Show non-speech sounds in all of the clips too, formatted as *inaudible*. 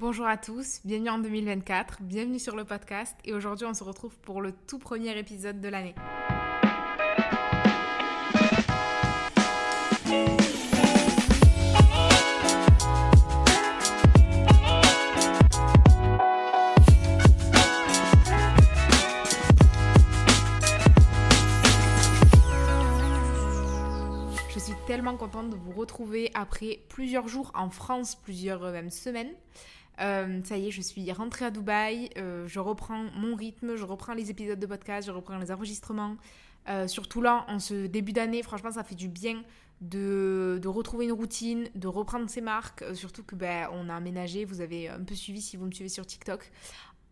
Bonjour à tous, bienvenue en 2024, bienvenue sur le podcast et aujourd'hui on se retrouve pour le tout premier épisode de l'année. Je suis tellement contente de vous retrouver après plusieurs jours en France, plusieurs euh, même semaines. Euh, ça y est, je suis rentrée à Dubaï, euh, je reprends mon rythme, je reprends les épisodes de podcast, je reprends les enregistrements. Euh, surtout là, en ce début d'année, franchement, ça fait du bien de, retrouver une routine, de reprendre ses marques. Surtout que ben, on a aménagé, vous avez un peu suivi si vous me suivez sur TikTok.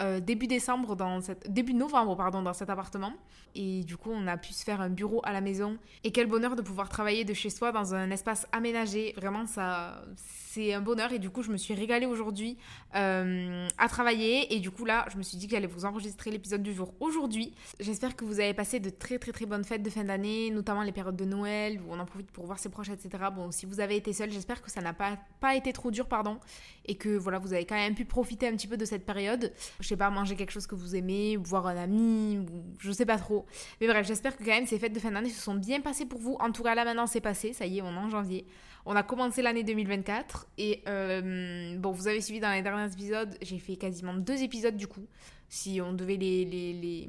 Euh, début décembre dans cette début novembre pardon dans cet appartement. Et du coup on a pu se faire un bureau à la maison. Et quel bonheur de pouvoir travailler de chez soi dans un espace aménagé. Vraiment ça c'est un bonheur. Et du coup je me suis régalée aujourd'hui euh, à travailler. Et du coup là je me suis dit que j'allais vous enregistrer l'épisode du jour aujourd'hui. J'espère que vous avez passé de très très très bonnes fêtes de fin d'année notamment les périodes de Noël où on en profite pour voir ses proches etc bon si vous avez été seul j'espère que ça n'a pas pas été trop dur pardon et que voilà vous avez quand même pu profiter un petit peu de cette période je sais pas, manger quelque chose que vous aimez, voir un ami, ou je sais pas trop. Mais bref, j'espère que quand même ces fêtes de fin d'année se sont bien passées pour vous. En tout cas, là maintenant c'est passé, ça y est, on est en janvier. On a commencé l'année 2024 et euh, bon, vous avez suivi dans les derniers épisodes, j'ai fait quasiment deux épisodes du coup. Si on devait les,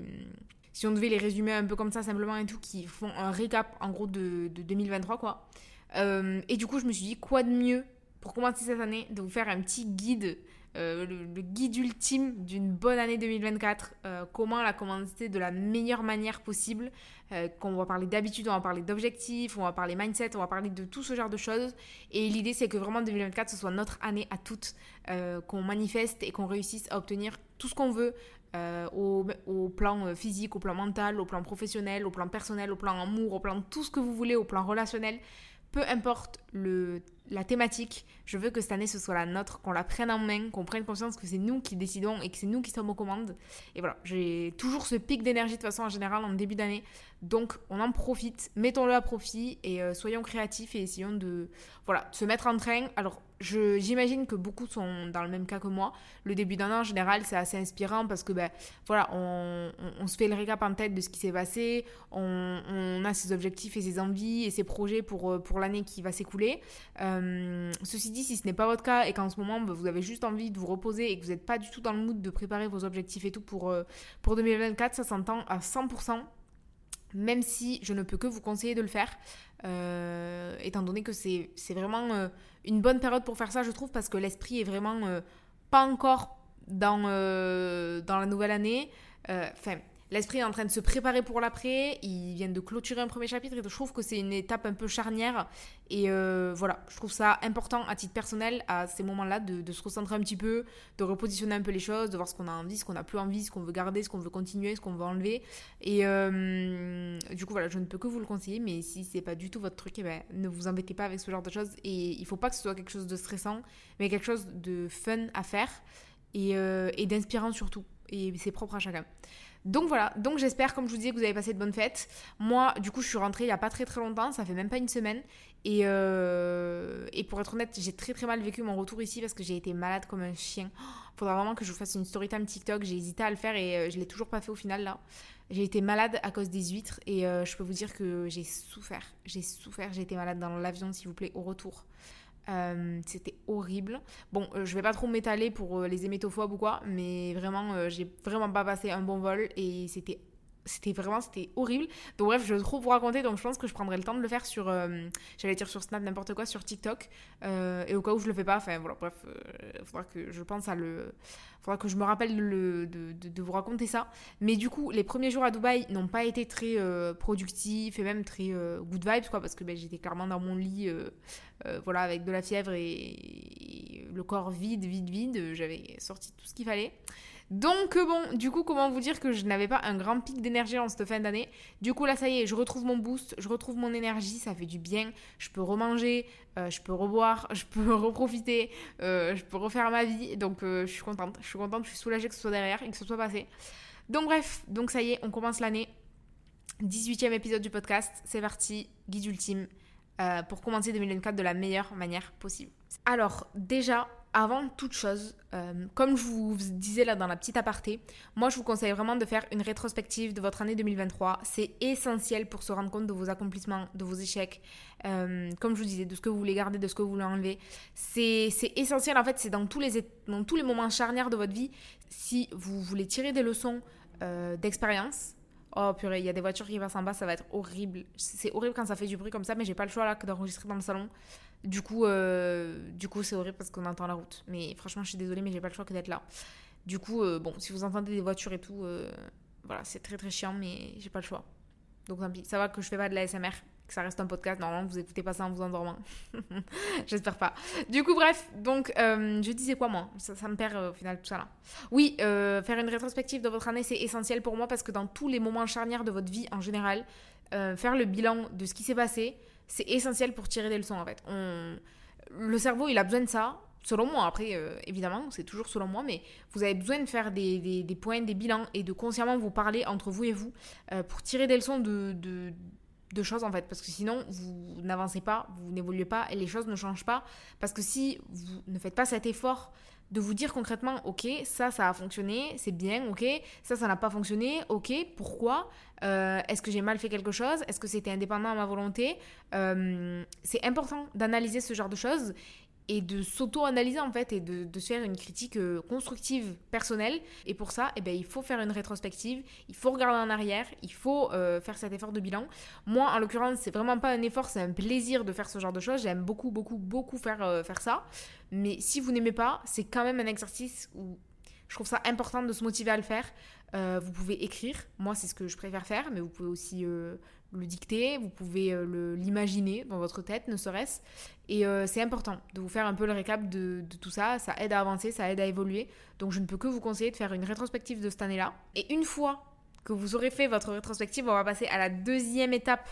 si on devait les résumer un peu comme ça simplement et tout, qui font un récap en gros de, de 2023 quoi. Euh, et du coup, je me suis dit quoi de mieux pour commencer cette année de vous faire un petit guide euh, le, guide ultime d'une bonne année 2024, euh, comment la commencer de la meilleure manière possible. Euh, qu'on va parler d'habitude, on va parler d'objectifs, on va parler mindset, on va parler de tout ce genre de choses. Et l'idée, c'est que vraiment 2024, ce soit notre année à toutes, qu'on manifeste et qu'on réussisse à obtenir tout ce qu'on veut. Au, plan physique, au plan mental, au plan professionnel, au plan personnel, au plan amour, au plan tout ce que vous voulez, au plan relationnel peu importe le, la thématique, je veux que cette année ce soit la nôtre, qu'on la prenne en main, qu'on prenne conscience que c'est nous qui décidons et que c'est nous qui sommes aux commandes. Et voilà, j'ai toujours ce pic d'énergie de façon en général en début d'année. Donc on en profite, mettons-le à profit et euh, soyons créatifs et essayons de voilà, se mettre en train. Alors j'imagine que beaucoup sont dans le même cas que moi. Le début d'un an en général c'est assez inspirant parce que ben voilà, on, on, on, se fait le récap en tête de ce qui s'est passé, on, on, a ses objectifs et ses envies et ses projets pour, pour l'année qui va s'écouler. Euh, ceci dit, si ce n'est pas votre cas et qu'en ce moment ben, vous avez juste envie de vous reposer et que vous n'êtes pas du tout dans le mood de préparer vos objectifs et tout pour, euh, pour 2024, ça s'entend à 100% même si je ne peux que vous conseiller de le faire, euh, étant donné que c'est vraiment euh, une bonne période pour faire ça, je trouve, parce que l'esprit est vraiment euh, pas encore dans, euh, dans la nouvelle année. Enfin, l'esprit est en train de se préparer pour l'après. Ils viennent de clôturer un premier chapitre et je trouve que c'est une étape un peu charnière. Et euh, voilà, je trouve ça important à titre personnel à ces moments-là de, se recentrer un petit peu, de repositionner un peu les choses, de voir ce qu'on a envie, ce qu'on a plus envie, ce qu'on veut garder, ce qu'on veut continuer, ce qu'on veut enlever. Et euh, du coup, voilà, je ne peux que vous le conseiller, mais si c'est pas du tout votre truc, eh ben, ne vous embêtez pas avec ce genre de choses. Et il faut pas que ce soit quelque chose de stressant, mais quelque chose de fun à faire et, euh, et d'inspirant surtout. Et c'est propre à chacun. Donc voilà, donc j'espère, comme je vous disais, que vous avez passé de bonnes fêtes. Moi, du coup, je suis rentrée il n'y a pas très très longtemps, ça fait même pas une semaine. Et, euh, et pour être honnête, j'ai très très mal vécu mon retour ici parce que j'ai été malade comme un chien. Faudra vraiment que je vous fasse une story time TikTok. J'ai hésité à le faire et euh, je l'ai toujours pas fait au final là. J'ai été malade à cause des huîtres et euh, je peux vous dire que j'ai souffert. J'ai souffert, j'ai été malade dans l'avion, s'il vous plaît, au retour. C'était horrible. Bon, je vais pas trop m'étaler pour les hémétophobes ou quoi, mais vraiment, j'ai vraiment pas passé un bon vol et c'était c'était vraiment c'était horrible donc bref je trop vous raconter donc je pense que je prendrai le temps de le faire sur euh, j'allais dire sur Snap n'importe quoi sur TikTok euh, et au cas où je le fais pas enfin voilà bref euh, faudra que je pense à le faudra que je me rappelle de, vous raconter ça mais du coup les premiers jours à Dubaï n'ont pas été très productifs et même très good vibes quoi parce que ben, j'étais clairement dans mon lit voilà avec de la fièvre et le corps vide vide vide j'avais sorti tout ce qu'il fallait donc euh, bon, du coup, comment vous dire que je n'avais pas un grand pic d'énergie en cette fin d'année? Du coup, là, ça y est, je retrouve mon boost, je retrouve mon énergie, ça fait du bien. Je peux remanger, euh, je peux reboire, *laughs* je peux reprofiter, euh, je peux refaire ma vie. Donc, je suis contente. Suis contente, je suis soulagée que ce soit derrière et que ce soit passé. Donc, bref, donc ça y est, on commence l'année. 18e épisode du podcast, c'est parti, guide ultime, pour commencer 2024 de la meilleure manière possible. Alors, déjà, avant toute chose, euh, comme je vous disais là dans la petite aparté, moi je vous conseille vraiment de faire une rétrospective de votre année 2023. C'est essentiel pour se rendre compte de vos accomplissements, de vos échecs, euh, comme je vous disais, de ce que vous voulez garder, de ce que vous voulez enlever. C'est essentiel en fait, c'est dans, tous les, moments charnières de votre vie. Si vous voulez tirer des leçons euh, d'expérience, Oh purée, il y a des voitures qui passent en bas, ça va être horrible. C'est horrible quand ça fait du bruit comme ça, mais j'ai pas le choix là que d'enregistrer dans le salon. Du coup, euh, du coup, c'est horrible parce qu'on entend la route. Mais franchement, je suis désolée, mais j'ai pas le choix que d'être là. Du coup, euh, bon, si vous entendez des voitures et tout, euh, voilà, c'est très très chiant, mais j'ai pas le choix. Donc tant pis. Ça va que je fais pas de la SMR, que ça reste un podcast. Normalement, vous écoutez pas ça en vous endormant. *laughs* J'espère pas. Du coup, bref. Donc, je disais quoi moi? Ça, ça, me perd au final tout ça là. Oui, faire une rétrospective de votre année, c'est essentiel pour moi parce que dans tous les moments charnières de votre vie en général, faire le bilan de ce qui s'est passé, c'est essentiel pour tirer des leçons en fait. Le cerveau, il a besoin de ça, selon moi. Après, euh, évidemment, c'est toujours selon moi, mais vous avez besoin de faire des, des, points, des bilans et de consciemment vous parler entre vous et vous euh, pour tirer des leçons de, de, de, choses en fait. Parce que sinon, vous n'avancez pas, vous n'évoluez pas et les choses ne changent pas. Parce que si vous ne faites pas cet effort de vous dire concrètement, ok, ça, ça a fonctionné, c'est bien, ok, ça, ça n'a pas fonctionné, ok, pourquoi euh, Est-ce que j'ai mal fait quelque chose Est-ce que c'était indépendant à ma volonté euh, C'est important d'analyser ce genre de choses et de s'auto-analyser en fait et de, se faire une critique euh, constructive personnelle. Et pour ça, eh ben, il faut faire une rétrospective, il faut regarder en arrière, il faut euh, faire cet effort de bilan. Moi, en l'occurrence, c'est vraiment pas un effort, c'est un plaisir de faire ce genre de choses. J'aime beaucoup, beaucoup, beaucoup faire, euh, faire ça. Mais si vous n'aimez pas, c'est quand même un exercice où je trouve ça important de se motiver à le faire. vous pouvez écrire, moi c'est ce que je préfère faire, mais vous pouvez aussi le dicter, vous pouvez euh, l'imaginer dans votre tête, ne serait-ce. Et euh, c'est important de vous faire un peu le récap de, tout ça. Ça aide à avancer, ça aide à évoluer. Donc je ne peux que vous conseiller de faire une rétrospective de cette année-là. Et une fois que vous aurez fait votre rétrospective, on va passer à la deuxième étape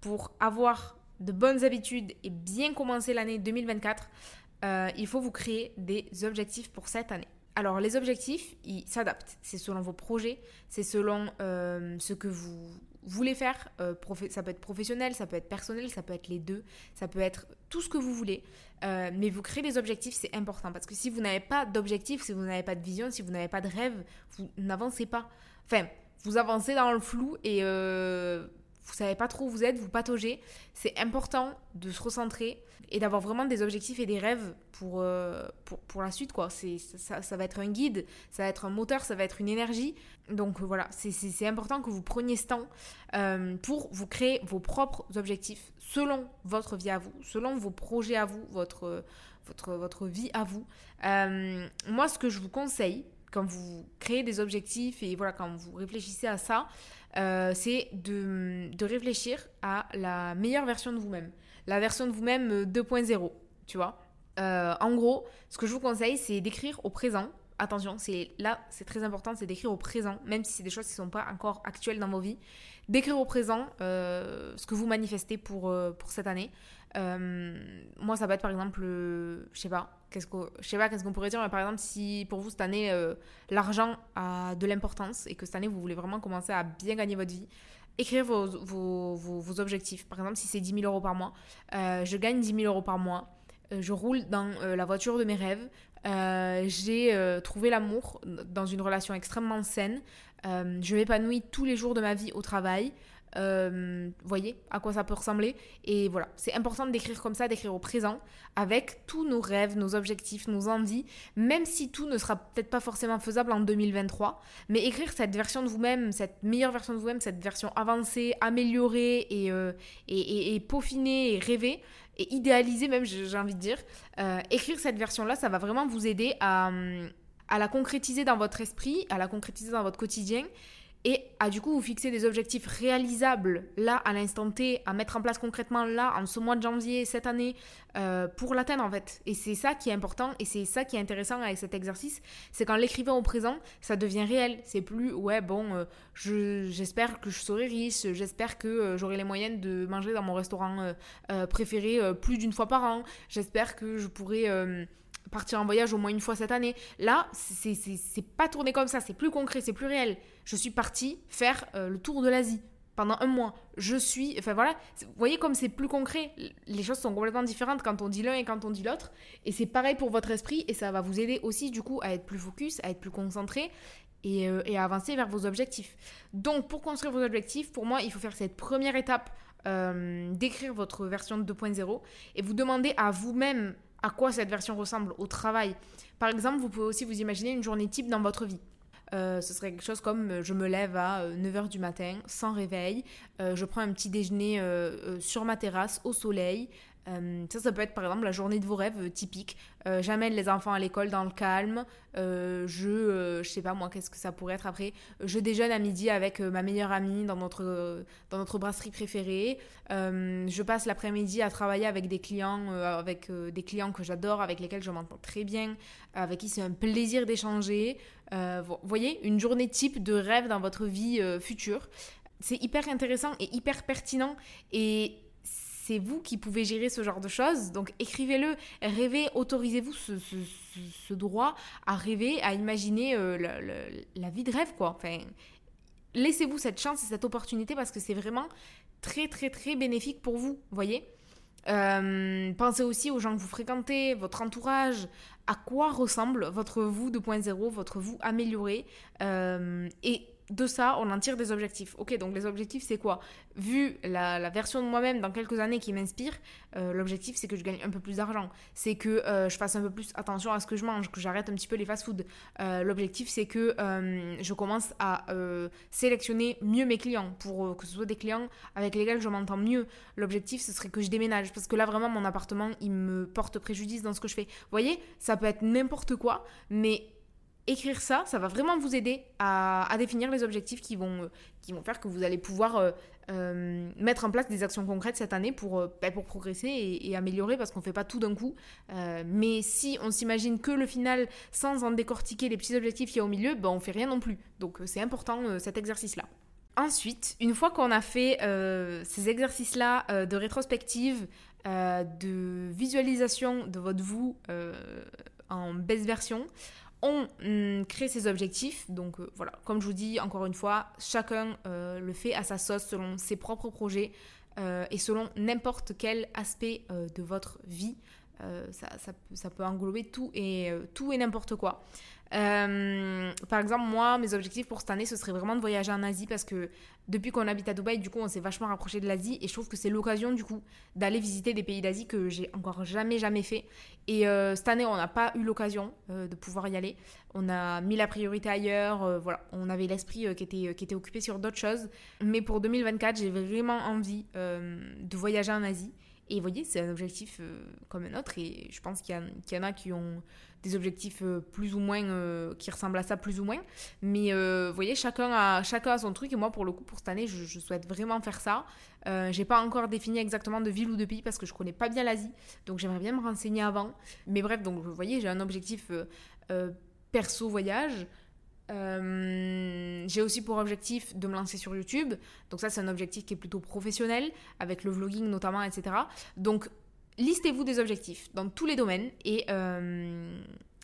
pour avoir de bonnes habitudes et bien commencer l'année 2024. Euh, il faut vous créer des objectifs pour cette année. Alors les objectifs, ils s'adaptent. C'est selon vos projets, c'est selon ce que vous voulez faire, euh, ça peut être professionnel, ça peut être personnel, ça peut être les deux, ça peut être tout ce que vous voulez. Euh, mais vous créez des objectifs, c'est important. Parce que si vous n'avez pas d'objectif, si vous n'avez pas de vision, si vous n'avez pas de rêve, vous n'avancez pas. Enfin, vous avancez dans le flou et euh, vous savez pas trop où vous êtes, vous pataugez. C'est important de se recentrer et d'avoir vraiment des objectifs et des rêves pour, euh, pour, pour, la suite. quoi. C'est, ça, va être un guide, ça va être un moteur, ça va être une énergie. Donc euh, voilà, c'est, c'est, important que vous preniez ce temps euh, pour vous créer vos propres objectifs selon votre vie à vous, selon vos projets à vous, votre, votre, votre vie à vous. moi, ce que je vous conseille, quand vous créez des objectifs et voilà, quand vous réfléchissez à ça, euh, c'est de, de, réfléchir à la meilleure version de vous-même. La version de vous-même 2.0, tu vois. en gros, ce que je vous conseille, c'est d'écrire au présent attention, c'est là, c'est très important, c'est d'écrire au présent, même si c'est des choses qui ne sont pas encore actuelles dans vos vies, d'écrire au présent euh, ce que vous manifestez pour, euh, pour cette année. Euh, moi, ça peut être par exemple, je sais pas, qu'est-ce sais pas qu'est-ce qu'on pourrait dire, mais par exemple, si pour vous cette année l'argent a de l'importance et que cette année vous voulez vraiment commencer à bien gagner votre vie, écrire vos, objectifs. Par exemple, si c'est 10 000 euros par mois, je gagne 10 000 euros par mois je roule dans la voiture de mes rêves, euh, j'ai euh, trouvé l'amour dans une relation extrêmement saine. Euh, je m'épanouis tous les jours de ma vie au travail. Vous voyez à quoi ça peut ressembler Et voilà, c'est important d'écrire comme ça, d'écrire au présent, avec tous nos rêves, nos objectifs, nos envies, même si tout ne sera peut-être pas forcément faisable en 2023. Mais écrire cette version de vous-même, cette meilleure version de vous-même, cette version avancée, améliorée et, et, et peaufinée et rêvée, et idéaliser même, j'ai envie de dire. Euh, écrire cette version-là, ça va vraiment vous aider à, à la concrétiser dans votre esprit, à la concrétiser dans votre quotidien et à du coup vous fixer des objectifs réalisables là à l'instant T, à mettre en place concrètement là en ce mois de janvier cette année euh, pour l'atteindre en fait. Et c'est ça qui est important et c'est ça qui est intéressant avec cet exercice, c'est qu'en l'écrivant au présent, ça devient réel. C'est plus ouais bon, euh, j'espère que je serai riche, j'espère que euh, j'aurai les moyens de manger dans mon restaurant préféré plus d'une fois par an, j'espère que je pourrai partir en voyage au moins une fois cette année. Là, c'est pas tourné comme ça, c'est plus concret, c'est plus réel. Je suis partie faire euh, le tour de l'Asie pendant un mois. Je suis. Enfin voilà, vous voyez comme c'est plus concret. Les choses sont complètement différentes quand on dit l'un et quand on dit l'autre. Et c'est pareil pour votre esprit et ça va vous aider aussi du coup à être plus focus, à être plus concentré. Et, euh, à avancer vers vos objectifs. Donc, pour construire vos objectifs, pour moi, il faut faire cette première étape euh, d'écrire votre version 2.0 et vous demander à vous-même à quoi cette version ressemble au travail. Par exemple, vous pouvez aussi vous imaginer une journée type dans votre vie. Euh, ce serait quelque chose comme euh, je me lève à 9h euh, du matin sans réveil, je prends un petit déjeuner sur ma terrasse au soleil, euh, ça, ça peut être par exemple la journée de vos rêves euh, typique. Euh, j'amène les enfants à l'école dans le calme. je, je sais pas moi, qu'est-ce que ça pourrait être après. Je déjeune à midi avec ma meilleure amie dans notre, dans notre brasserie préférée. je passe l'après-midi à travailler avec des clients, avec des clients que j'adore, avec lesquels je m'entends très bien, avec qui c'est un plaisir d'échanger. Vous voyez, une journée type de rêve dans votre vie future. C'est hyper intéressant et hyper pertinent. Et c'est vous qui pouvez gérer ce genre de choses. Donc écrivez-le, rêvez, autorisez-vous ce, droit à rêver, à imaginer euh, la, vie de rêve, quoi. Enfin, laissez-vous cette chance et cette opportunité parce que c'est vraiment très, très, très bénéfique pour vous, voyez euh, pensez aussi aux gens que vous fréquentez, votre entourage, à quoi ressemble votre vous 2.0, votre vous amélioré. Euh, et de ça, on en tire des objectifs. Ok, donc les objectifs, c'est quoi? Vu la, version de moi-même dans quelques années qui m'inspire, euh, l'objectif, c'est que je gagne un peu plus d'argent. C'est que euh, je fasse un peu plus attention à ce que je mange, que j'arrête un petit peu les fast-foods. Euh, l'objectif, c'est que je commence à sélectionner mieux mes clients, pour que ce soit des clients avec lesquels je m'entends mieux. L'objectif, ce serait que je déménage, parce que là, vraiment, mon appartement, il me porte préjudice dans ce que je fais. Vous voyez, ça peut être n'importe quoi, mais écrire ça, ça va vraiment vous aider à, définir les objectifs qui vont, euh, qui vont faire que vous allez pouvoir euh, euh, mettre en place des actions concrètes cette année pour, ben, pour progresser et, améliorer parce qu'on ne fait pas tout d'un coup. mais si on s'imagine que le final sans en décortiquer les petits objectifs qu'il y a au milieu, ben, on ne fait rien non plus. Donc c'est important cet exercice-là. Ensuite, une fois qu'on a fait ces exercices-là de rétrospective, de visualisation de votre vous en baisse version, on hum, crée ses objectifs. Donc euh, voilà, comme je vous dis encore une fois, chacun euh, le fait à sa sauce selon ses propres projets euh, et selon n'importe quel aspect de votre vie. Ça, ça, peut englober tout et, tout et n'importe quoi. Euh, par exemple, moi, mes objectifs pour cette année, ce serait vraiment de voyager en Asie parce que depuis qu'on habite à Dubaï, du coup, on s'est vachement rapproché de l'Asie et je trouve que c'est l'occasion, du coup, d'aller visiter des pays d'Asie que j'ai encore jamais, jamais fait. Et euh, cette année, on n'a pas eu l'occasion euh, de pouvoir y aller. On a mis la priorité ailleurs, voilà, on avait l'esprit qui, était, qui était occupé sur d'autres choses. Mais pour 2024, j'ai vraiment envie de voyager en Asie Et vous voyez, c'est un objectif euh, comme un autre. Et je pense qu'il y, en a qui ont des objectifs euh, plus ou moins, euh, qui ressemblent à ça plus ou moins. Mais vous voyez, chacun a, chacun a son truc. Et moi, pour le coup, pour cette année, je, souhaite vraiment faire ça. j'ai pas encore défini exactement de ville ou de pays parce que je connais pas bien l'Asie. Donc j'aimerais bien me renseigner avant. Mais bref, donc vous voyez, j'ai un objectif perso voyage. Euh, j'ai aussi pour objectif de me lancer sur YouTube. Donc ça, c'est un objectif qui est plutôt professionnel, avec le vlogging notamment, etc. Donc, listez-vous des objectifs dans tous les domaines et, euh,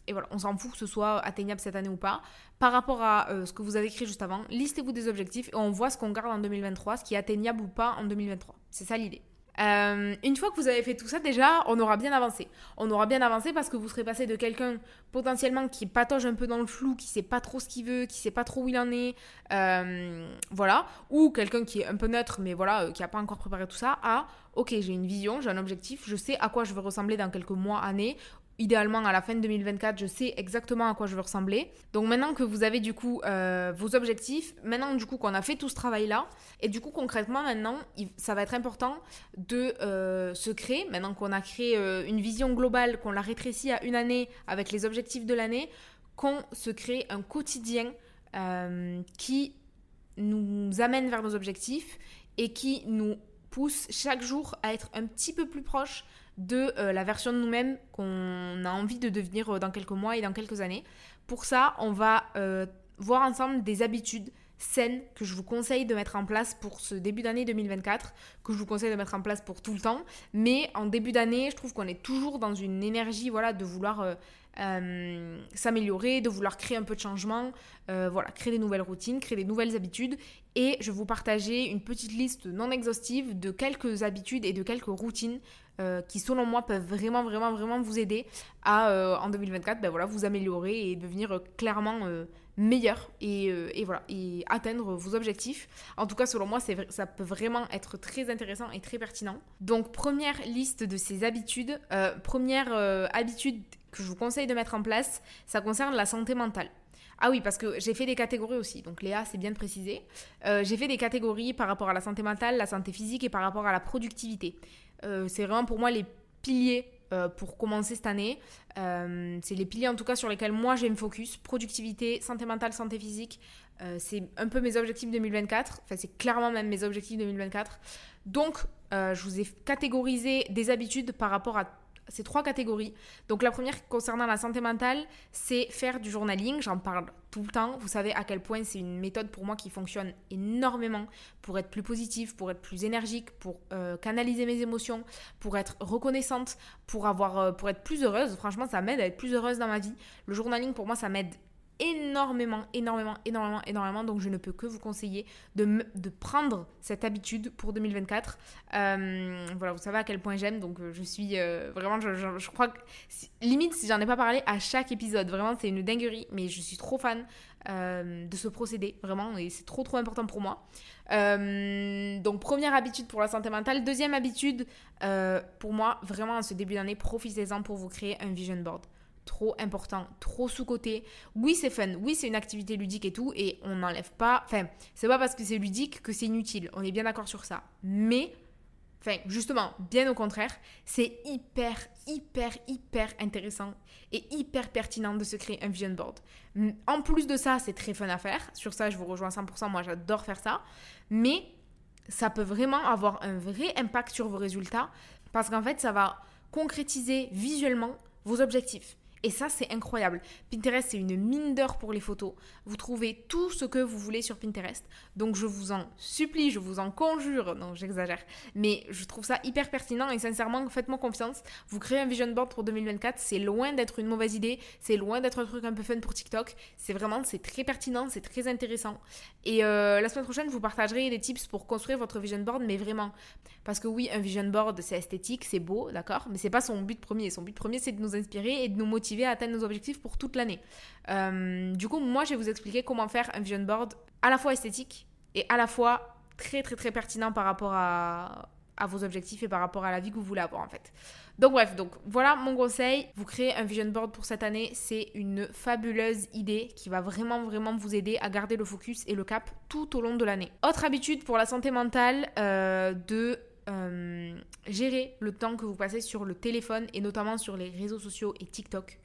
et voilà, on s'en fout que ce soit atteignable cette année ou pas. Par rapport à euh, ce que vous avez écrit juste avant, listez-vous des objectifs et on voit ce qu'on garde en 2023, ce qui est atteignable ou pas en 2023. C'est ça l'idée. Euh, une fois que vous avez fait tout ça, déjà, on aura bien avancé. On aura bien avancé parce que vous serez passé de quelqu'un potentiellement qui patauge un peu dans le flou, qui sait pas trop ce qu'il veut, qui sait pas trop où il en est, euh, voilà, ou quelqu'un qui est un peu neutre, mais voilà, euh, qui a pas encore préparé tout ça, à ok, j'ai une vision, j'ai un objectif, je sais à quoi je veux ressembler dans quelques mois, années, idéalement à la fin de 2024, je sais exactement à quoi je veux ressembler. Donc maintenant que vous avez du coup euh, vos objectifs, maintenant du coup qu'on a fait tout ce travail-là, et du coup concrètement maintenant, ça va être important de euh, se créer, maintenant qu'on a créé euh, une vision globale, qu'on l'a rétrécie à une année avec les objectifs de l'année, qu'on se crée un quotidien qui nous amène vers nos objectifs et qui nous pousse chaque jour à être un petit peu plus proche de euh, la version de nous-mêmes qu'on a envie de devenir euh, dans quelques mois et dans quelques années. Pour ça, on va euh, voir ensemble des habitudes saines que je vous conseille de mettre en place pour ce début d'année 2024, que je vous conseille de mettre en place pour tout le temps. Mais en début d'année, je trouve qu'on est toujours dans une énergie voilà, de vouloir s'améliorer, de vouloir créer un peu de changement, voilà, créer des nouvelles routines, créer des nouvelles habitudes. Et je vais vous partager une petite liste non exhaustive de quelques habitudes et de quelques routines euh, qui selon moi peuvent vraiment vraiment vraiment vous aider à euh, en 2024 ben voilà vous améliorer et devenir euh, clairement meilleur et, et, voilà et atteindre vos objectifs en tout cas selon moi ça peut vraiment être très intéressant et très pertinent donc première liste de ces habitudes première habitude que je vous conseille de mettre en place ça concerne la santé mentale ah oui, parce que j'ai fait des catégories aussi. Donc Léa, c'est bien de préciser. j'ai fait des catégories par rapport à la santé mentale, la santé physique et par rapport à la productivité. Euh, c'est vraiment pour moi les piliers euh, pour commencer cette année. Euh, c'est les piliers en tout cas sur lesquels moi j'ai me focus. Productivité, santé mentale, santé physique. c'est un peu mes objectifs 2024. Enfin, c'est clairement même mes objectifs 2024. Donc, je vous ai catégorisé des habitudes par rapport à ces trois catégories. Donc la première concernant la santé mentale, c'est faire du journaling. J'en parle tout le temps. Vous savez à quel point c'est une méthode pour moi qui fonctionne énormément pour être plus positive, pour être plus énergique, pour euh, canaliser mes émotions, pour être reconnaissante, pour avoir, euh, pour être plus heureuse. Franchement, ça m'aide à être plus heureuse dans ma vie. Le journaling pour moi, ça m'aide énormément, énormément, énormément, énormément. Donc je ne peux que vous conseiller de, de prendre cette habitude pour 2024. Euh, voilà, vous savez à quel point j'aime. Donc euh, je suis euh, vraiment, je, crois que limite si j'en ai pas parlé à chaque épisode, vraiment c'est une dinguerie. Mais je suis trop fan de ce procédé, vraiment, et c'est trop trop important pour moi. donc première habitude pour la santé mentale. Deuxième habitude, pour moi, vraiment à ce début d'année, profitez-en pour vous créer un vision board trop important, trop sous-côté. Oui, c'est fun, oui, c'est une activité ludique et tout, et on n'enlève pas. Enfin, c'est pas parce que c'est ludique que c'est inutile, on est bien d'accord sur ça. Mais, enfin, justement, bien au contraire, c'est hyper, hyper, hyper intéressant et hyper pertinent de se créer un vision board. En plus de ça, c'est très fun à faire. Sur ça, je vous rejoins 100%, moi j'adore faire ça. Mais ça peut vraiment avoir un vrai impact sur vos résultats parce qu'en fait, ça va concrétiser visuellement vos objectifs. Et ça, c'est incroyable. Pinterest, c'est une mine d'or pour les photos. Vous trouvez tout ce que vous voulez sur Pinterest. Donc, je vous en supplie, je vous en conjure. Non, j'exagère. Mais je trouve ça hyper pertinent et sincèrement, faites-moi confiance. Vous créez un vision board pour 2024. C'est loin d'être une mauvaise idée. C'est loin d'être un truc un peu fun pour TikTok. C'est vraiment, c'est très pertinent, c'est très intéressant. Et euh, la semaine prochaine, je vous partagerai des tips pour construire votre vision board, mais vraiment. Parce que oui, un vision board, c'est esthétique, c'est beau, d'accord Mais c'est pas son but premier. Son but premier, c'est de nous inspirer et de nous motiver à atteindre nos objectifs pour toute l'année. Euh, du coup, moi, je vais vous expliquer comment faire un vision board à la fois esthétique et à la fois très, très, très pertinent par rapport à, vos objectifs et par rapport à la vie que vous voulez avoir en fait. Donc bref, donc voilà mon conseil. Vous créez un vision board pour cette année, c'est une fabuleuse idée qui va vraiment vraiment vous aider à garder le focus et le cap tout au long de l'année. Autre habitude pour la santé mentale, euh, de euh, gérer le temps que vous passez sur le téléphone et notamment sur les réseaux sociaux et TikTok.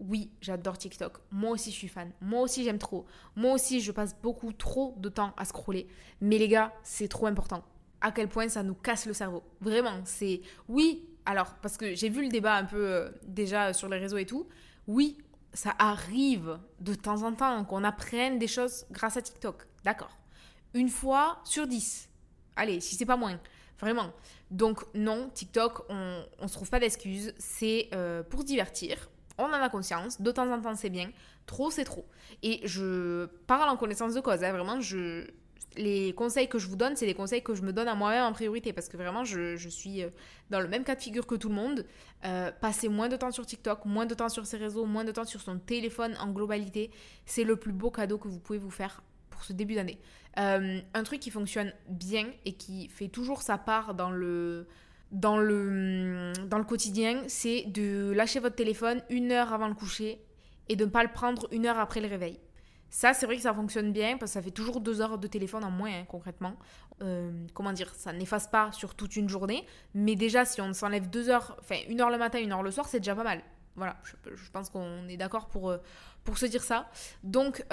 Oui, j'adore TikTok. Moi aussi, je suis fan. Moi aussi, j'aime trop. Moi aussi, je passe beaucoup trop de temps à scroller. Mais les gars, c'est trop important. À quel point ça nous casse le cerveau. Vraiment, c'est... Oui, alors, parce que j'ai vu le débat un peu euh, déjà sur les réseaux et tout. Oui, ça arrive de temps en temps qu'on apprenne des choses grâce à TikTok. D'accord. Une fois sur dix. Allez, si c'est pas moins. Vraiment. Donc non, TikTok, on ne se trouve pas d'excuses. C'est euh, pour divertir. On en a conscience. De temps en temps, c'est bien. Trop, c'est trop. Et je parle en connaissance de cause. Hein. Vraiment, je, les conseils que je vous donne, c'est des conseils que je me donne à moi-même en priorité parce que vraiment, je, suis euh, dans le même cas de figure que tout le monde. Euh, passer moins de temps sur TikTok, moins de temps sur ses réseaux, moins de temps sur son téléphone en globalité, c'est le plus beau cadeau que vous pouvez vous faire pour ce début d'année. Euh, un truc qui fonctionne bien et qui fait toujours sa part dans le, dans le, dans le quotidien, c'est de lâcher votre téléphone une heure avant le coucher et de ne pas le prendre une heure après le réveil. Ça, c'est vrai que ça fonctionne bien parce que ça fait toujours deux heures de téléphone en moins, hein, concrètement. Euh, comment dire, ça n'efface pas sur toute une journée, mais déjà, si on s'enlève deux heures, enfin une heure le matin, une heure le soir, c'est déjà pas mal. Voilà, je, pense qu'on est d'accord pour, euh, pour se dire ça. Donc,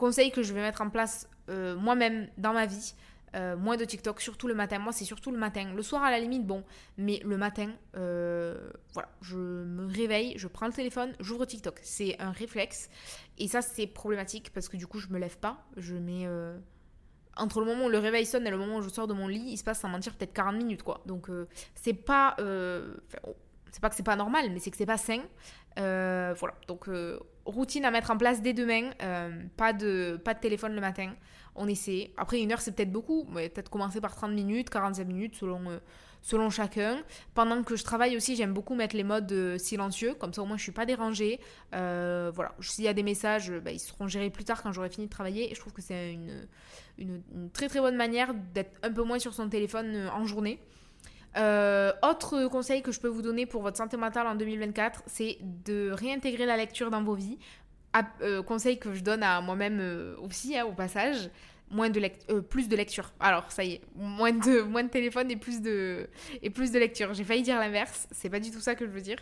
conseil que je vais mettre en place moi-même dans ma vie, euh, moins de TikTok, surtout le matin. Moi, c'est surtout le matin. Le soir, à la limite, bon. Mais le matin, euh, voilà, je me réveille, je prends le téléphone, j'ouvre TikTok. C'est un réflexe. Et ça, c'est problématique parce que du coup, je me lève pas. Je mets. Euh, entre le moment où le réveil sonne et le moment où je sors de mon lit, il se passe, sans mentir, peut-être 40 minutes, quoi. Donc, c'est pas. c'est pas que c'est pas normal, mais c'est que c'est pas sain. voilà. Donc, routine à mettre en place dès demain. pas, de, pas de téléphone le matin on essaie. Après, une heure, c'est peut-être beaucoup, mais peut-être commencer par 30 minutes, 45 minutes, selon, euh, selon chacun. Pendant que je travaille aussi, j'aime beaucoup mettre les modes euh, silencieux, comme ça au moins je suis pas dérangée. Euh, voilà, s'il y a des messages, bah, ils seront gérés plus tard quand j'aurai fini de travailler. Je trouve que c'est une, une, très très bonne manière d'être un peu moins sur son téléphone en journée. Autre conseil que je peux vous donner pour votre santé mentale en 2024, c'est de réintégrer la lecture dans vos vies. Euh, conseil que je donne à moi-même euh, aussi, hein, au passage, moins de euh, plus de lecture. Alors, ça y est, moins de, *laughs* moins de téléphone et plus de, et plus de lecture. J'ai failli dire l'inverse, c'est pas du tout ça que je veux dire.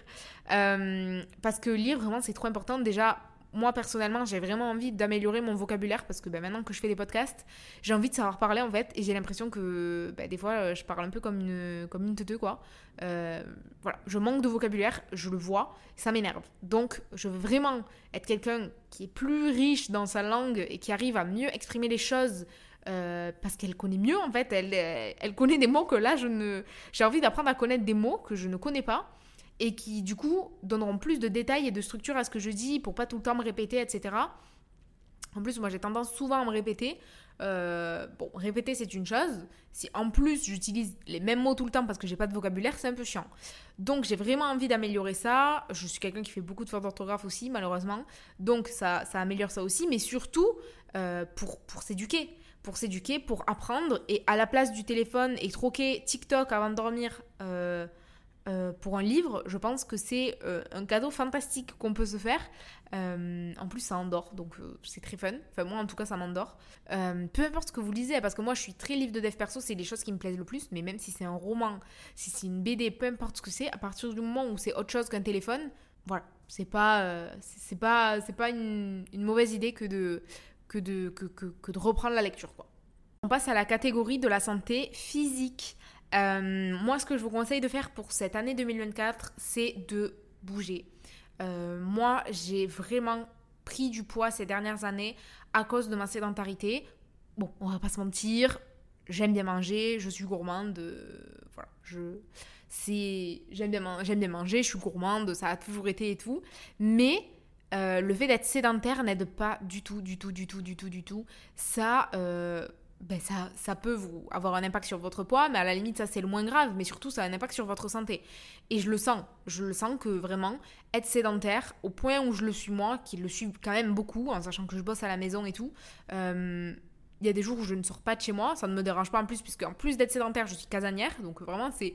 parce que lire, vraiment, c'est trop important. Déjà, moi personnellement, j'ai vraiment envie d'améliorer mon vocabulaire parce que ben, maintenant que je fais des podcasts, j'ai envie de savoir parler en fait et j'ai l'impression que ben, des fois euh, je parle un peu comme une, comme une quoi. Euh, voilà, je manque de vocabulaire, je le vois, ça m'énerve. Donc je veux vraiment être quelqu'un qui est plus riche dans sa langue et qui arrive à mieux exprimer les choses. Euh, parce qu'elle connaît mieux en fait, elle, elle connaît des mots que là je ne... J'ai envie d'apprendre à connaître des mots que je ne connais pas et qui du coup donneront plus de détails et de structure à ce que je dis pour pas tout le temps me répéter, etc. En plus, moi j'ai tendance souvent à me répéter. Euh, bon, répéter c'est une chose. Si en plus j'utilise les mêmes mots tout le temps parce que j'ai pas de vocabulaire, c'est un peu chiant. Donc j'ai vraiment envie d'améliorer ça. Je suis quelqu'un qui fait beaucoup de fautes d'orthographe aussi, malheureusement. Donc ça, ça améliore ça aussi, mais surtout euh, pour, pour s'éduquer. Pour s'éduquer, pour apprendre. Et à la place du téléphone et troquer TikTok avant de dormir. Euh, euh, pour un livre, je pense que c'est euh, un cadeau fantastique qu'on peut se faire. Euh, en plus, ça endort, donc c'est très fun. Enfin, moi, en tout cas, ça m'endort. peu importe ce que vous lisez, parce que moi, je suis très livre de dev perso, c'est les choses qui me plaisent le plus. Mais même si c'est un roman, si c'est une BD, peu importe ce que c'est, à partir du moment où c'est autre chose qu'un téléphone, voilà, c'est pas, c'est pas, c'est pas une, mauvaise idée que de, que de, que, que de reprendre la lecture. On passe à la catégorie de la santé physique. Euh, moi, ce que je vous conseille de faire pour cette année 2024, c'est de bouger. Euh, moi, j'ai vraiment pris du poids ces dernières années à cause de ma sédentarité. Bon, on va pas se mentir, j'aime bien manger, je suis gourmande, euh, voilà, je j'aime bien, bien manger, je suis gourmande, ça a toujours été et tout, mais le fait d'être sédentaire n'aide pas du tout, du tout, du tout, du tout, du tout. Ça, ben ça, ça peut vous avoir un impact sur votre poids, mais à la limite, ça c'est le moins grave, mais surtout ça a un impact sur votre santé. Et je le sens, je le sens que vraiment, être sédentaire, au point où je le suis moi, qui le suis quand même beaucoup, en sachant que je bosse à la maison et tout, euh, il y a des jours où je ne sors pas de chez moi, ça ne me dérange pas en plus, puisque en plus d'être sédentaire, je suis casanière, donc vraiment c'est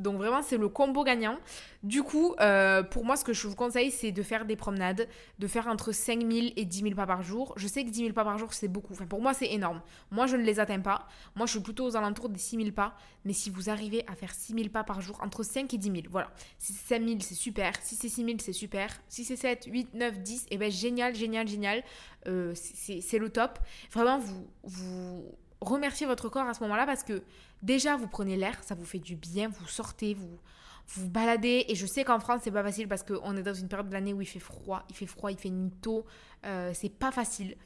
Donc vraiment, c'est le combo gagnant. Du coup, euh, pour moi, ce que je vous conseille, c'est de faire des promenades, de faire entre 5000 et 10 000 pas par jour. Je sais que 10 000 pas par jour, c'est beaucoup. Enfin, pour moi, c'est énorme. Moi, je ne les atteins pas. Moi, je suis plutôt aux alentours des 6 000 pas. Mais si vous arrivez à faire 6 000 pas par jour, entre 5 et 10 000, voilà. Si c'est 5 000, c'est super. Si c'est 6 000, c'est super. Si c'est 7, 8, 9, 10, et ben génial, génial, génial. Euh, c'est le top. Vraiment, vous, vous remerciez votre corps à ce moment-là parce que déjà, vous prenez l'air, ça vous fait du bien, vous sortez, vous vous baladez. Et je sais qu'en France, c'est pas facile parce qu'on est dans une période de l'année où il fait froid, il fait froid, il fait tôt. Euh, c'est pas facile.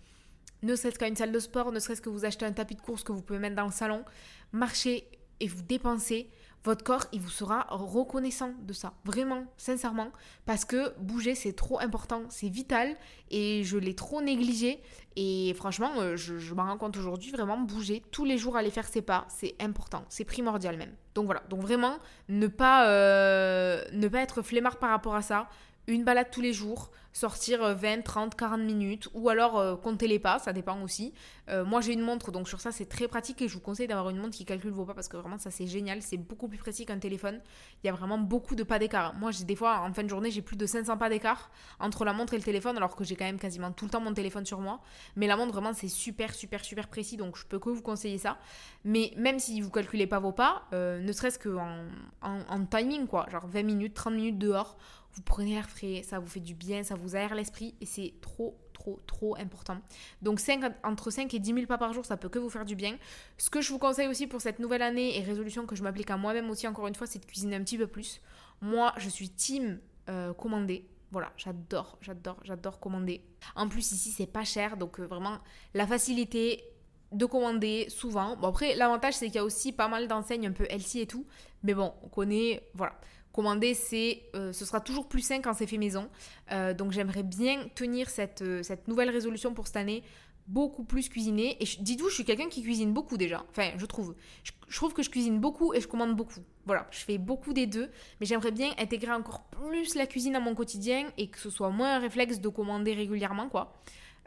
Ne serait-ce qu'à une salle de sport, ne serait-ce que vous achetez un tapis de course que vous pouvez mettre dans le salon, marchez et vous dépensez votre corps, il vous sera reconnaissant de ça. Vraiment, sincèrement. Parce que bouger, c'est trop important, c'est vital. Et je l'ai trop négligé. Et franchement, euh, je, je m'en rends compte aujourd'hui, vraiment, bouger tous les jours, aller faire ses pas, c'est important. C'est primordial même. Donc voilà. Donc vraiment, ne pas, euh, ne pas être flemmard par rapport à ça une balade tous les jours, sortir 20, 30, 40 minutes, ou alors euh, compter les pas, ça dépend aussi. Euh, moi j'ai une montre, donc sur ça c'est très pratique et je vous conseille d'avoir une montre qui calcule vos pas parce que vraiment ça c'est génial, c'est beaucoup plus précis qu'un téléphone. Il y a vraiment beaucoup de pas d'écart. Moi j'ai des fois en fin de journée j'ai plus de 500 pas d'écart entre la montre et le téléphone alors que j'ai quand même quasiment tout le temps mon téléphone sur moi. Mais la montre vraiment c'est super super super précis donc je peux que vous conseiller ça. Mais même si vous calculez pas vos pas, euh, ne serait-ce que en timing quoi, genre 20 minutes, 30 minutes dehors vous prenez l'air frais, ça vous fait du bien, ça vous aère l'esprit et c'est trop, trop, trop important. Donc 5, entre 5 et 10 000 pas par jour, ça peut que vous faire du bien. Ce que je vous conseille aussi pour cette nouvelle année et résolution que je m'applique à moi-même aussi, encore une fois, c'est de cuisiner un petit peu plus. Moi, je suis team euh, commander. Voilà, j'adore, j'adore, j'adore commander. En plus, ici, c'est pas cher, donc euh, vraiment, la facilité de commander souvent. Bon, après, l'avantage, c'est qu'il y a aussi pas mal d'enseignes un peu healthy et tout. Mais bon, on connaît, voilà. Commander, c'est, euh, ce sera toujours plus sain quand c'est fait maison. Euh, donc j'aimerais bien tenir cette, euh, cette nouvelle résolution pour cette année, beaucoup plus cuisiner. Et dites-vous, je suis quelqu'un qui cuisine beaucoup déjà. Enfin, je trouve. Je, trouve que je cuisine beaucoup et je commande beaucoup. Voilà, je fais beaucoup des deux. Mais j'aimerais bien intégrer encore plus la cuisine à mon quotidien et que ce soit moins un réflexe de commander régulièrement, quoi.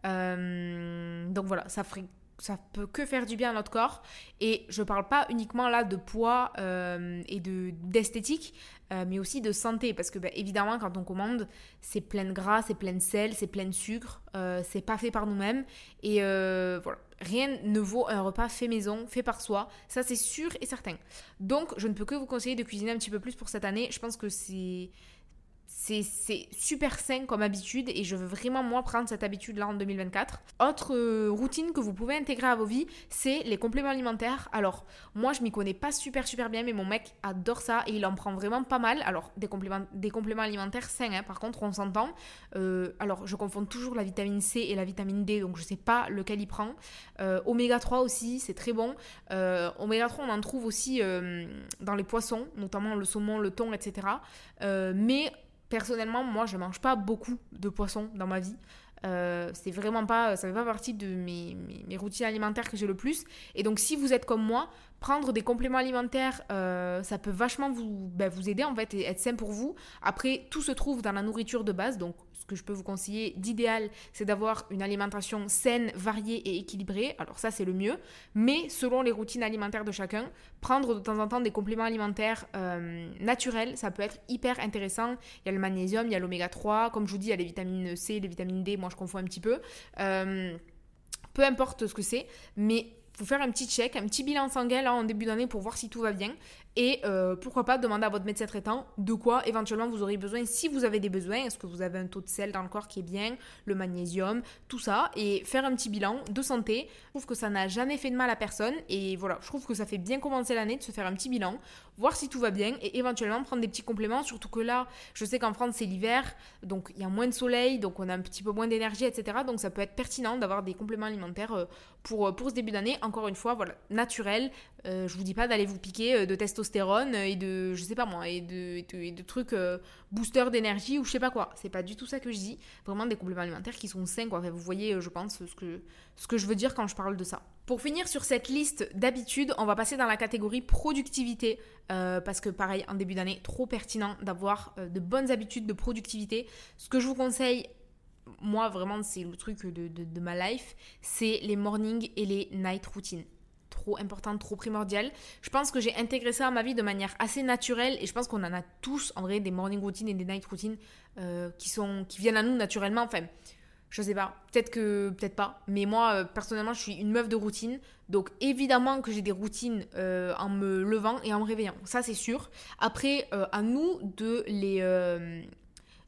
donc voilà, ça ferait ça peut que faire du bien à notre corps. Et je parle pas uniquement là de poids et de d'esthétique, euh, mais aussi de santé. Parce que bah, évidemment, quand on commande, c'est plein de gras, c'est plein de sel, c'est plein de sucre, euh, c'est pas fait par nous-mêmes. Et voilà, rien ne vaut un repas fait maison, fait par soi. Ça, c'est sûr et certain. Donc, je ne peux que vous conseiller de cuisiner un petit peu plus pour cette année. Je pense que c'est c'est super sain comme habitude et je veux vraiment moi prendre cette habitude là en 2024. Autre euh, routine que vous pouvez intégrer à vos vies, c'est les compléments alimentaires. Alors moi je m'y connais pas super super bien mais mon mec adore ça et il en prend vraiment pas mal. Alors des compléments, alimentaires sains hein. par contre on s'entend. Euh, alors je confonds toujours la vitamine C et la vitamine D donc je sais pas lequel il prend. Euh, oméga 3 aussi c'est très bon. oméga 3 on en trouve aussi dans les poissons notamment le saumon, le thon etc. mais personnellement, moi, je mange pas beaucoup de poissons dans ma vie. Euh, c'est vraiment pas, ça fait pas partie de mes, mes, routines alimentaires que j'ai le plus. Et donc, si vous êtes comme moi, prendre des compléments alimentaires, euh, ça peut vachement vous, ben, vous aider en fait et être sain pour vous. Après, tout se trouve dans la nourriture de base, donc que je peux vous conseiller d'idéal, c'est d'avoir une alimentation saine, variée et équilibrée. Alors ça, c'est le mieux. Mais selon les routines alimentaires de chacun, prendre de temps en temps des compléments alimentaires euh, naturels, ça peut être hyper intéressant. Il y a le magnésium, il y a l'oméga 3, comme je vous dis, il y a les vitamines C, les vitamines D, moi je confonds un petit peu. Euh, peu importe ce que c'est, mais faut faire un petit check, un petit bilan sanguin en début d'année pour voir si tout va bien. Et euh, pourquoi pas demander à votre médecin traitant de quoi éventuellement vous aurez besoin si vous avez des besoins. Est-ce que vous avez un taux de sel dans le corps qui est bien, le magnésium, tout ça. Et faire un petit bilan de santé. Je trouve que ça n'a jamais fait de mal à personne. Et voilà, je trouve que ça fait bien commencer l'année de se faire un petit bilan, voir si tout va bien et éventuellement prendre des petits compléments. Surtout que là, je sais qu'en France c'est l'hiver, donc il y a moins de soleil, donc on a un petit peu moins d'énergie, etc. Donc ça peut être pertinent d'avoir des compléments alimentaires euh, pour, pour ce début d'année. Encore une fois, voilà, naturel. Euh, je vous dis pas d'aller vous piquer de testostérone et de, je sais pas moi, et de, trucs euh, booster d'énergie ou je sais pas quoi. C'est pas du tout ça que je dis. Vraiment des compléments alimentaires qui sont sains, quoi. vous voyez, euh, je pense, ce que, ce que je veux dire quand je parle de ça. Pour finir sur cette liste d'habitudes, on va passer dans la catégorie productivité, euh, parce que pareil, en début d'année, trop pertinent d'avoir de bonnes habitudes de productivité. Ce que je vous conseille, moi vraiment, c'est le truc de, de, de ma life, c'est les morning et les night routines trop importante, trop primordiale. Je pense que j'ai intégré ça à ma vie de manière assez naturelle et je pense qu'on en a tous en vrai des morning routines et des night routines euh, qui, sont, qui viennent à nous naturellement. Enfin, je sais pas, peut-être que peut-être pas, mais moi euh, personnellement je suis une meuf de routine, donc évidemment que j'ai des routines euh, en me levant et en me réveillant, ça c'est sûr. Après, à nous de les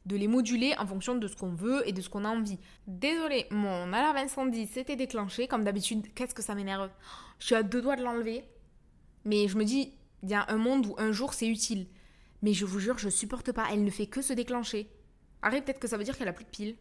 de les moduler en fonction de ce qu'on veut et de ce qu'on a envie. Désolée, mon alarme incendie s'était déclenché, comme d'habitude, qu'est-ce que ça m'énerve? Je suis à deux doigts de l'enlever, mais je me dis, il y a un monde où un jour c'est utile. Mais je vous jure, je supporte pas, elle ne fait que se déclencher. Arrête, peut-être que ça veut dire qu'elle a plus de piles.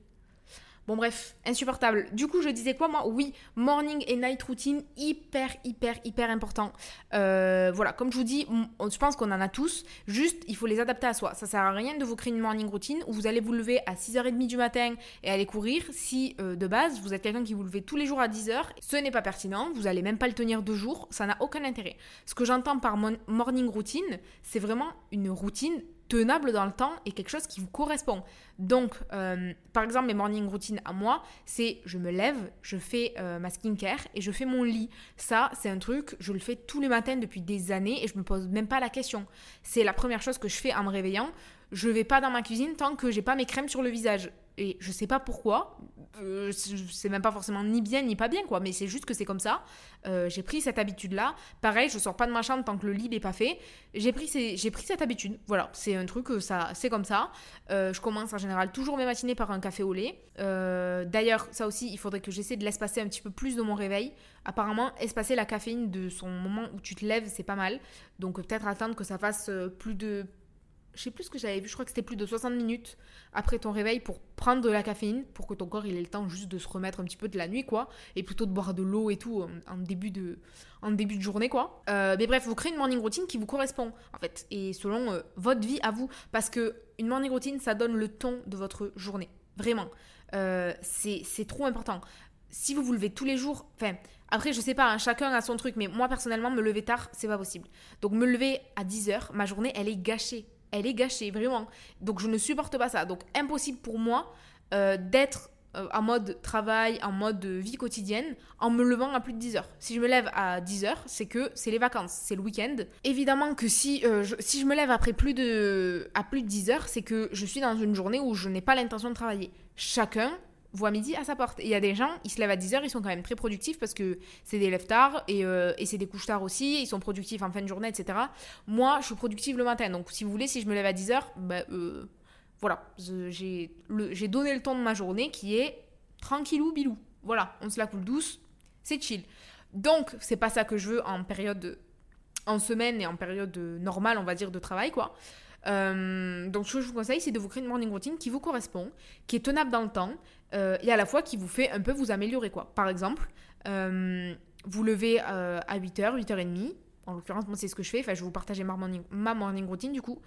Bon bref, insupportable. Du coup, je disais quoi moi? Oui, morning et night routine, hyper, hyper, hyper important. Euh, voilà, comme je vous dis, je pense qu'on en a tous. Juste, il faut les adapter à soi. Ça sert à rien de vous créer une morning routine où vous allez vous lever à 6h30 du matin et aller courir. Si euh, de base, vous êtes quelqu'un qui vous levez tous les jours à 10h, ce n'est pas pertinent. Vous allez même pas le tenir deux jours. Ça n'a aucun intérêt. Ce que j'entends par morning routine, c'est vraiment une routine tenable dans le temps et quelque chose qui vous correspond. Donc, euh, par exemple, mes morning routines à moi, c'est je me lève, je fais euh, ma skincare et je fais mon lit. Ça, c'est un truc, je le fais tous les matins depuis des années et je me pose même pas la question. C'est la première chose que je fais en me réveillant. Je vais pas dans ma cuisine tant que j'ai pas mes crèmes sur le visage. Et je sais pas pourquoi, euh, c'est même pas forcément ni bien ni pas bien, quoi, mais c'est juste que c'est comme ça. Euh, j'ai pris cette habitude-là. Pareil, je sors pas de ma chambre tant que le lit n'est pas fait. J'ai pris, cette habitude. Voilà, c'est un truc, euh, ça, c'est comme ça. je commence en général toujours mes matinées par un café au lait. D'ailleurs, ça aussi, il faudrait que j'essaie de l'espacer un petit peu plus de mon réveil. Apparemment, espacer la caféine de son moment où tu te lèves, c'est pas mal. Donc peut-être attendre que ça fasse plus de je sais plus ce que j'avais vu, je crois que c'était plus de 60 minutes après ton réveil pour prendre de la caféine, pour que ton corps il ait le temps juste de se remettre un petit peu de la nuit, quoi, et plutôt de boire de l'eau et tout en, début, de, en début de journée, quoi. Euh, mais bref, vous créez une morning routine qui vous correspond, en fait, et selon euh, votre vie à vous, parce que une morning routine, ça donne le ton de votre journée, vraiment. Euh, c'est trop important. Si vous vous levez tous les jours, enfin, après, je sais pas, hein, chacun a son truc, mais moi personnellement, me lever tard, c'est pas possible. Donc, me lever à 10h, ma journée, elle est gâchée elle est gâchée, vraiment. Donc je ne supporte pas ça. Donc impossible pour moi euh, d'être euh, en mode travail, en mode vie quotidienne, en me levant à plus de 10 heures. Si je me lève à 10 heures, c'est que c'est les vacances, c'est le week-end. Évidemment que si, euh, je, si je me lève après plus de, à plus de 10 heures, c'est que je suis dans une journée où je n'ai pas l'intention de travailler. Chacun voit midi à sa porte. Et il y a des gens, ils se lèvent à 10h, ils sont quand même très productifs parce que c'est des lèvres tard et, euh, et c'est des couches tard aussi, ils sont productifs en fin de journée, etc. Moi, je suis productive le matin. Donc, si vous voulez, si je me lève à 10h, bah, euh, voilà, j'ai donné le temps de ma journée qui est tranquillou bilou. Voilà, on se la coule douce, c'est chill. Donc, c'est pas ça que je veux en période, en semaine et en période normale, on va dire, de travail, quoi. Euh, donc, ce que je vous conseille, c'est de vous créer une morning routine qui vous correspond, qui est tenable dans le temps euh, et à la fois qui vous fait un peu vous améliorer. quoi. Par exemple, euh, vous levez à 8h, 8h30. En l'occurrence, moi, c'est ce que je fais. Enfin, je vais vous partager ma morning, ma morning routine du coup.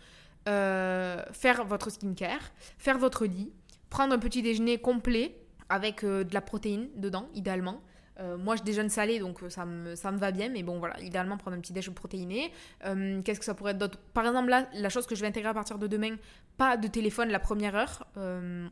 faire votre skincare, faire votre lit, prendre un petit déjeuner complet avec de la protéine dedans, idéalement. Euh, moi, je déjeune salé, donc euh, ça me, ça me va bien, mais bon, voilà, idéalement prendre un petit déjeuner protéiné. Euh, qu'est-ce que ça pourrait être d'autre? Par exemple, là, la chose que je vais intégrer à partir de demain, pas de téléphone la première heure,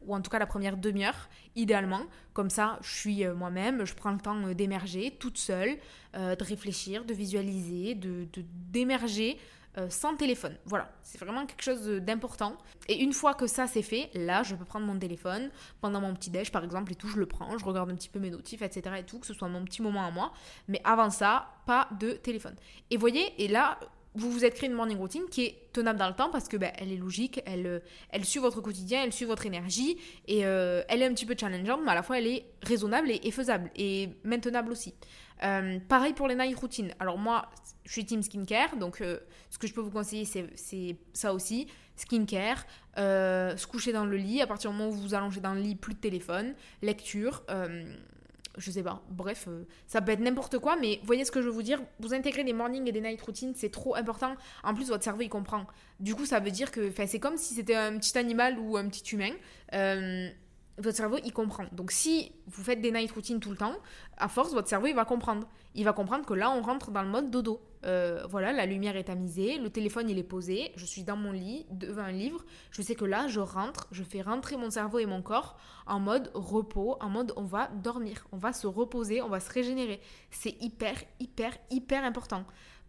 ou en tout cas la première demi-heure, idéalement. Comme ça, je suis moi-même, je prends le temps d'émerger toute seule, de réfléchir, de visualiser, de d'émerger. Euh, sans téléphone. Voilà, c'est vraiment quelque chose d'important. Et une fois que ça c'est fait, là, je peux prendre mon téléphone pendant mon petit déj par exemple et tout, je le prends, je regarde un petit peu mes notifs, etc. et tout, que ce soit mon petit moment à moi. Mais avant ça, pas de téléphone. Et voyez, et là, vous vous êtes créé une morning routine qui est tenable dans le temps parce que ben, elle est logique, elle, euh, elle suit votre quotidien, elle suit votre énergie et euh, elle est un petit peu challengeante, mais à la fois elle est raisonnable et, faisable et maintenable aussi. pareil pour les night routines. Alors moi, je suis team skincare, donc euh, ce que je peux vous conseiller, c'est ça aussi. Skincare, euh, se coucher dans le lit, à partir du moment où vous vous allongez dans le lit, plus de téléphone, lecture, euh, je sais pas, bref, ça peut être n'importe quoi, mais voyez ce que je veux vous dire, vous intégrez des morning et des night routines, c'est trop important. En plus, votre cerveau, il comprend. Du coup, ça veut dire que c'est comme si c'était un petit animal ou un petit humain votre cerveau, il comprend. Donc si vous faites des night routines tout le temps, à force, votre cerveau, il va comprendre. Il va comprendre que là, on rentre dans le mode dodo. Euh, voilà, la lumière est tamisée, le téléphone, il est posé, je suis dans mon lit, devant un livre. Je sais que là, je rentre, je fais rentrer mon cerveau et mon corps en mode repos, en mode on va dormir, on va se reposer, on va se régénérer. C'est hyper, hyper, hyper important.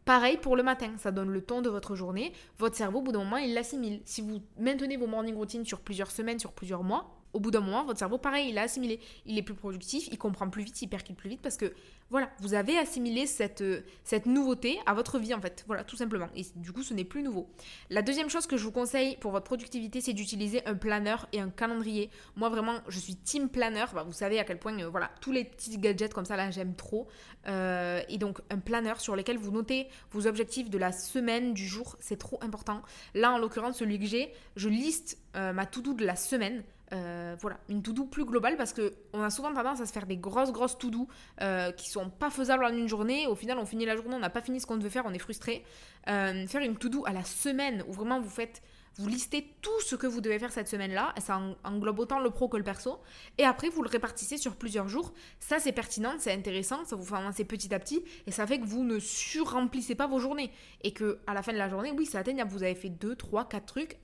Pareil pour le matin, ça donne le ton de votre journée. Votre cerveau, au bout d'un moment, il l'assimile. Si vous maintenez vos morning routines sur plusieurs semaines, sur plusieurs mois, au bout d'un moment, votre cerveau, pareil, il a assimilé. Il est plus productif, il comprend plus vite, il percute plus vite parce que, voilà, vous avez assimilé cette, euh, cette nouveauté à votre vie, en fait. Voilà, tout simplement. Et du coup, ce n'est plus nouveau. La deuxième chose que je vous conseille pour votre productivité, c'est d'utiliser un planeur et un calendrier. Moi, vraiment, je suis team planeur. Bah, vous savez à quel point, euh, voilà, tous les petits gadgets comme ça, là, j'aime trop. Euh, et donc, un planeur sur lequel vous notez vos objectifs de la semaine, du jour, c'est trop important. Là, en l'occurrence, celui que j'ai, je liste ma to-do de la semaine. Euh, voilà, une to-do plus globale parce que on a souvent tendance à se faire des grosses grosses to-do euh, qui sont pas faisables en une journée. Au final, on finit la journée, on n'a pas fini ce qu'on devait faire, on est frustré. Euh, faire une to-do à la semaine où vraiment vous faites vous listez tout ce que vous devez faire cette semaine-là, ça englobe autant le pro que le perso, et après vous le répartissez sur plusieurs jours. Ça c'est pertinent, c'est intéressant, ça vous fait avancer petit à petit, et ça fait que vous ne surremplissez pas vos journées. Et que à la fin de la journée, oui, c'est atteignable, vous avez fait 2, 3, 4 trucs.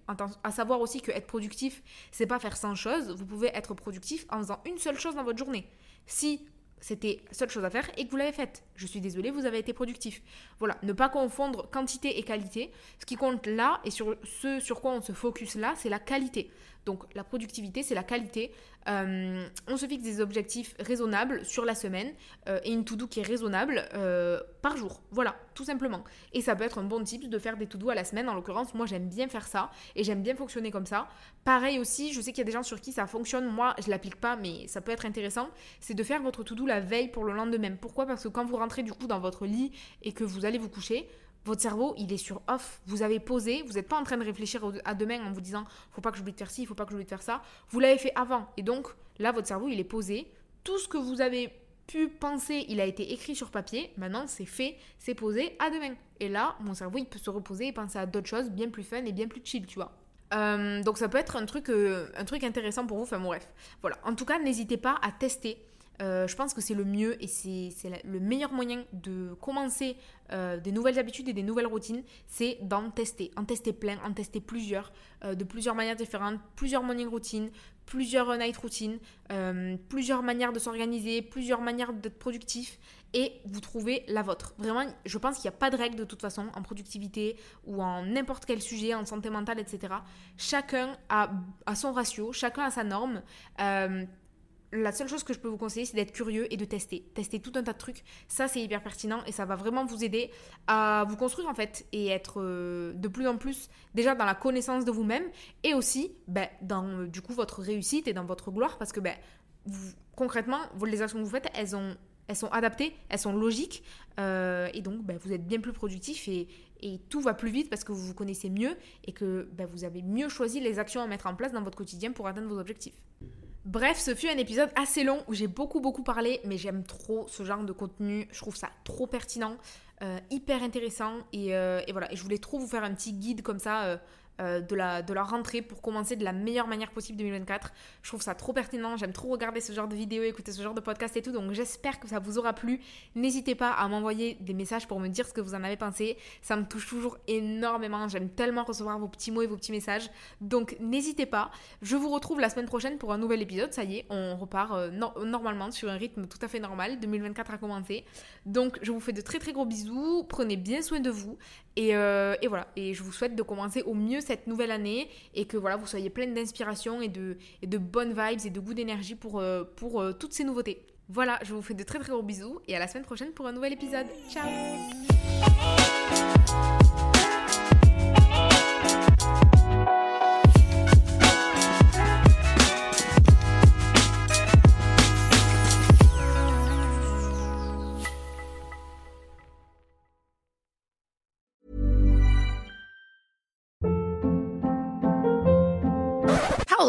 À savoir aussi que être productif, c'est pas faire 100 choses, vous pouvez être productif en faisant une seule chose dans votre journée. Si c'était seule chose à faire et que vous l'avez faite. Je suis désolée, vous avez été productif. Voilà, ne pas confondre quantité et qualité. Ce qui compte là et sur ce sur quoi on se focus là, c'est la qualité. Donc la productivité, c'est la qualité. Euh, on se fixe des objectifs raisonnables sur la semaine euh, et une to-do qui est raisonnable euh, par jour. Voilà, tout simplement. Et ça peut être un bon type de faire des to-do à la semaine. En l'occurrence, moi j'aime bien faire ça et j'aime bien fonctionner comme ça. Pareil aussi, je sais qu'il y a des gens sur qui ça fonctionne. Moi, je l'applique pas, mais ça peut être intéressant. C'est de faire votre to-do la veille pour le lendemain. Pourquoi? Parce que quand vous rentrez du coup dans votre lit et que vous allez vous coucher, votre cerveau, il est sur off. Vous avez posé, vous n'êtes pas en train de réfléchir à demain en vous disant faut pas que j'oublie de faire ci, il faut pas que j'oublie de faire ça. Vous l'avez fait avant. Et donc, là, votre cerveau, il est posé. Tout ce que vous avez pu penser, il a été écrit sur papier. Maintenant, c'est fait, c'est posé à demain. Et là, mon cerveau, il peut se reposer et penser à d'autres choses bien plus fun et bien plus chill, tu vois. Euh, donc ça peut être un truc, euh, un truc intéressant pour vous. Enfin bref, voilà. En tout cas, n'hésitez pas à tester euh, je pense que c'est le mieux et c'est le meilleur moyen de commencer euh, des nouvelles habitudes et des nouvelles routines, c'est d'en tester, en tester plein, en tester plusieurs, euh, de plusieurs manières différentes, plusieurs morning routines, plusieurs night routines, plusieurs manières de s'organiser, plusieurs manières d'être productif et vous trouvez la vôtre. Vraiment, je pense qu'il n'y a pas de règle de toute façon en productivité ou en n'importe quel sujet, en santé mentale, etc. Chacun a, a, son ratio, chacun a sa norme la seule chose que je peux vous conseiller, c'est d'être curieux et de tester. Tester tout un tas de trucs. Ça, c'est hyper pertinent et ça va vraiment vous aider à vous construire en fait et être euh, de plus en plus déjà dans la connaissance de vous-même et aussi ben, dans euh, du coup votre réussite et dans votre gloire parce que ben, concrètement, les actions que vous faites, elles sont adaptées, elles sont logiques euh, et donc ben, vous êtes bien plus productif et, et, tout va plus vite parce que vous vous connaissez mieux et que vous avez mieux choisi les actions à mettre en place dans votre quotidien pour atteindre vos objectifs. Bref, ce fut un épisode assez long où j'ai beaucoup beaucoup parlé, mais j'aime trop ce genre de contenu. Je trouve ça trop pertinent, euh, hyper intéressant et, euh, et, voilà. Et je voulais trop vous faire un petit guide comme ça euh, euh, de, la, de la rentrée pour commencer de la meilleure manière possible 2024. Je trouve ça trop pertinent, j'aime trop regarder ce genre de vidéos, écouter ce genre de podcast et tout, donc j'espère que ça vous aura plu. N'hésitez pas à m'envoyer des messages pour me dire ce que vous en avez pensé, ça me touche toujours énormément, j'aime tellement recevoir vos petits mots et vos petits messages, donc n'hésitez pas. Je vous retrouve la semaine prochaine pour un nouvel épisode, ça y est, on repart euh, normalement sur un rythme tout à fait normal, 2024 a commencé. Donc je vous fais de très très gros bisous, prenez bien soin de vous et, euh, et voilà, et je vous souhaite de commencer au mieux cette nouvelle année et que voilà, vous soyez pleine d'inspiration et de, bonnes vibes et de goût d'énergie pour, euh, euh, toutes ces nouveautés. Voilà, je vous fais de très très gros bisous et à la semaine prochaine pour un nouvel épisode. Ciao